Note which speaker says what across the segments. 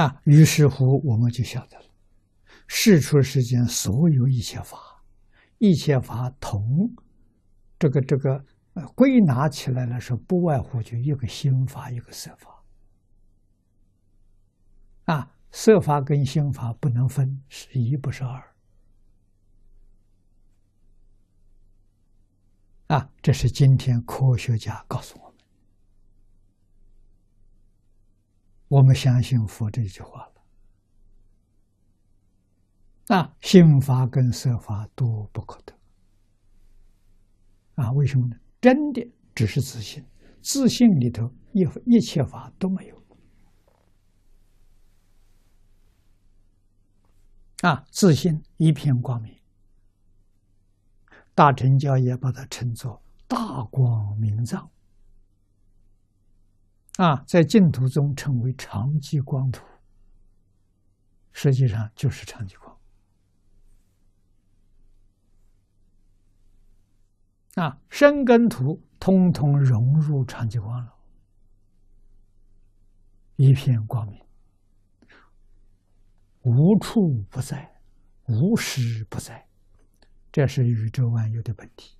Speaker 1: 啊，于是乎我们就晓得了，世出世间所有一切法，一切法同这个这个呃归纳起来了，说不外乎就一个心法，一个色法。啊，色法跟心法不能分，是一不是二。啊，这是今天科学家告诉我我们相信佛这句话了。啊，心法跟色法都不可得。啊，为什么呢？真的只是自信，自信里头一一切法都没有。啊，自信一片光明。大乘教也把它称作大光明藏。啊，在净土中称为长寂光土，实际上就是长寂光。啊，生根土通通融入长寂光了，一片光明，无处不在，无时不在，这是宇宙万有的本体。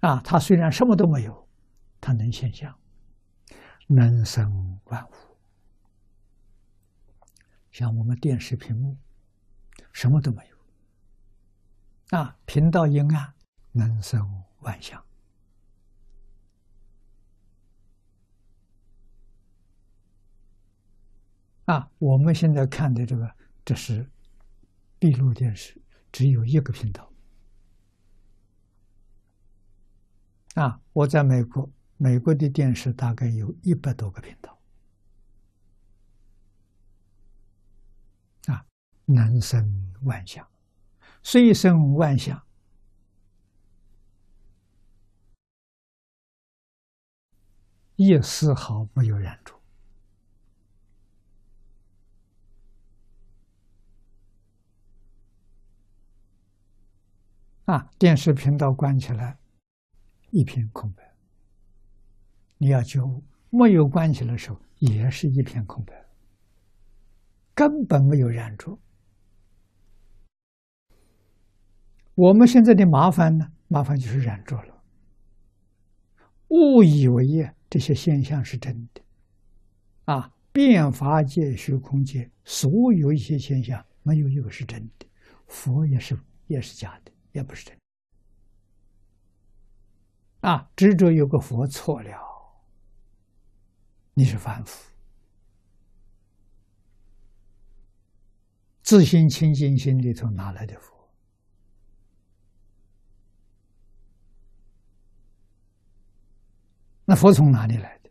Speaker 1: 啊，它虽然什么都没有，它能现象，能生万物。像我们电视屏幕，什么都没有，啊，频道阴暗，能生万象。啊，我们现在看的这个，这是闭路电视，只有一个频道。啊，我在美国，美国的电视大概有一百多个频道，啊，能生万象，虽生万象，一丝毫没有染着。啊，电视频道关起来。一片空白，你要觉悟，没有关系的时候，也是一片空白，根本没有染着。我们现在的麻烦呢？麻烦就是染着了，误以为这些现象是真的，啊，变法界、虚空界，所有一些现象，没有一个是真的，佛也是也是假的，也不是真的。啊，执着有个佛错了，你是凡夫，自心清净心里头哪来的佛？那佛从哪里来的？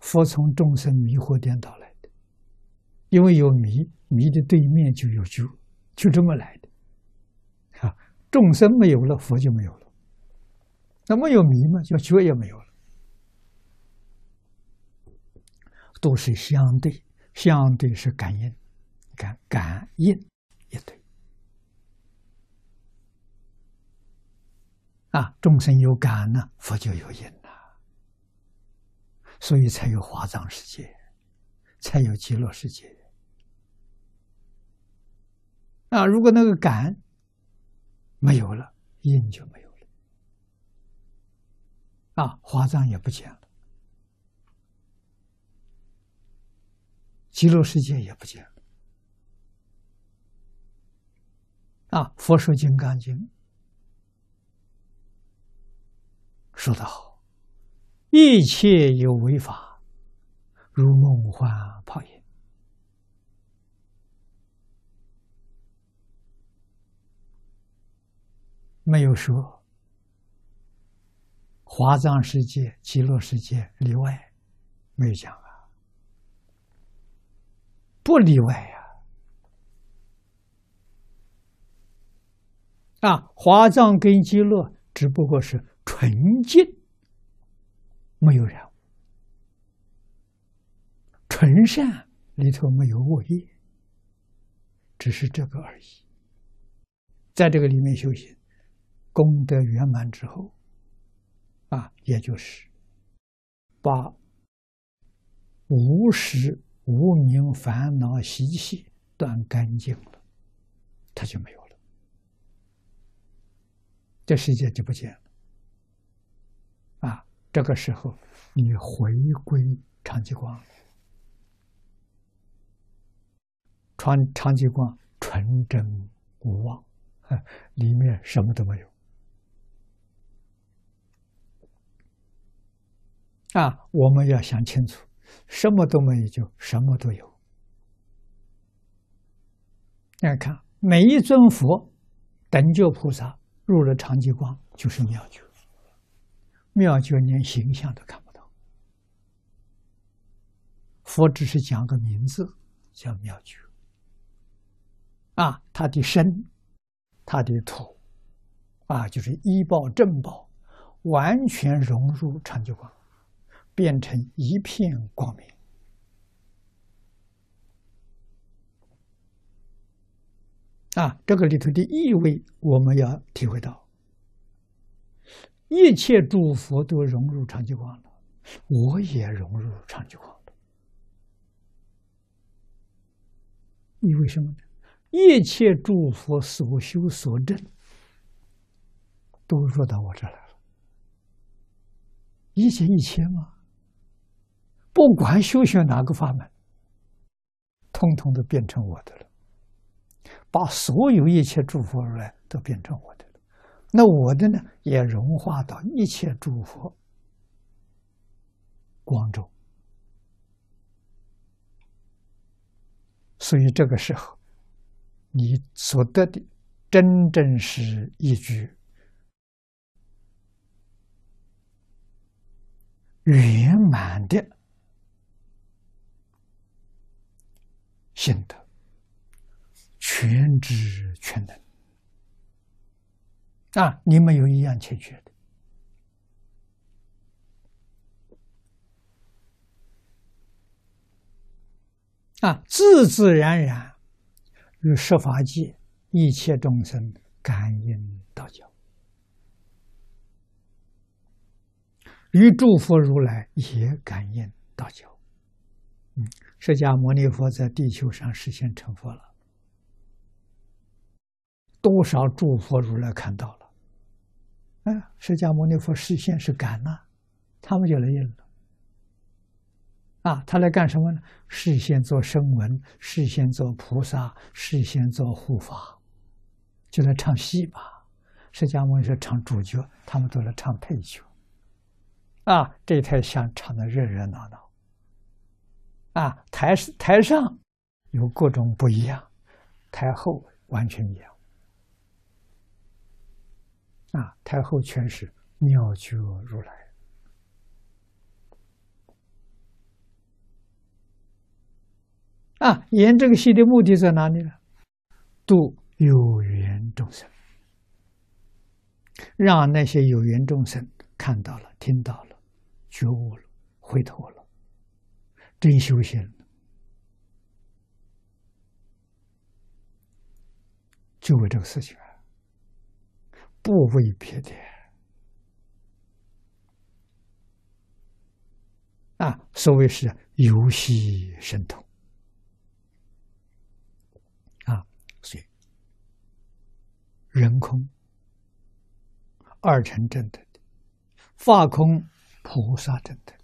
Speaker 1: 佛从众生迷惑颠倒来的，因为有迷，迷的对面就有觉，就这么来的。啊，众生没有了，佛就没有了。那没有迷嘛，就觉也没有了，都是相对，相对是感应，感感应一对。啊，众生有感呢，佛就有因呐，所以才有华藏世界，才有极乐世界。啊，如果那个感没有了，因就没有。啊，华藏也不见了，极乐世界也不见了。啊，佛说《金刚经》说得好：“一切有为法，如梦幻泡影。”没有说。华藏世界、极乐世界例外，没有讲啊，不例外呀。啊，华藏跟极乐只不过是纯净，没有染污，纯善里头没有恶业，只是这个而已。在这个里面修行，功德圆满之后。啊，也就是把无始无明烦恼习气断干净了，它就没有了，这世界就不见了。啊，这个时候你回归长极光，长长极光纯真无妄，里面什么都没有。啊，我们要想清楚，什么都没有就什么都有。大家看每一尊佛、等觉菩萨入了长寂光，就是妙觉。妙觉连形象都看不到，佛只是讲个名字，叫妙觉。啊，他的身、他的土，啊，就是医报正报，完全融入长寂光。变成一片光明啊！这个里头的意味，我们要体会到：一切诸佛都融入长寂光了，我也融入长寂光了。意味什么呢？一切诸佛所修所证，都入到我这来了。一切一切嘛。不管修学哪个法门，通通都变成我的了，把所有一切诸佛如来都变成我的了。那我的呢，也融化到一切诸佛光中。所以这个时候，你所得的真正是一句圆满的。心得全知全能啊！你们有一样欠缺的啊，自自然然与十法界一切众生感应道交，与诸佛如来也感应道交。嗯，释迦牟尼佛在地球上实现成佛了，多少诸佛如来看到了，哎，释迦牟尼佛实现是感呐，他们就来应了。啊，他来干什么呢？事先做声闻，事先做菩萨，事先做护法，就来唱戏吧。释迦牟尼佛唱主角，他们都来唱配角。啊，这一台像唱的热热闹闹。啊，台台上有各种不一样，台后完全一样。啊，台后全是妙觉如来。啊，演这个戏的目的在哪里呢？度有缘众生，让那些有缘众生看到了、听到了、觉悟了、回头了。真修行，就为这个事情啊，不为别的啊。所谓是游戏神通啊，所以人空二乘正等的，法空菩萨正等。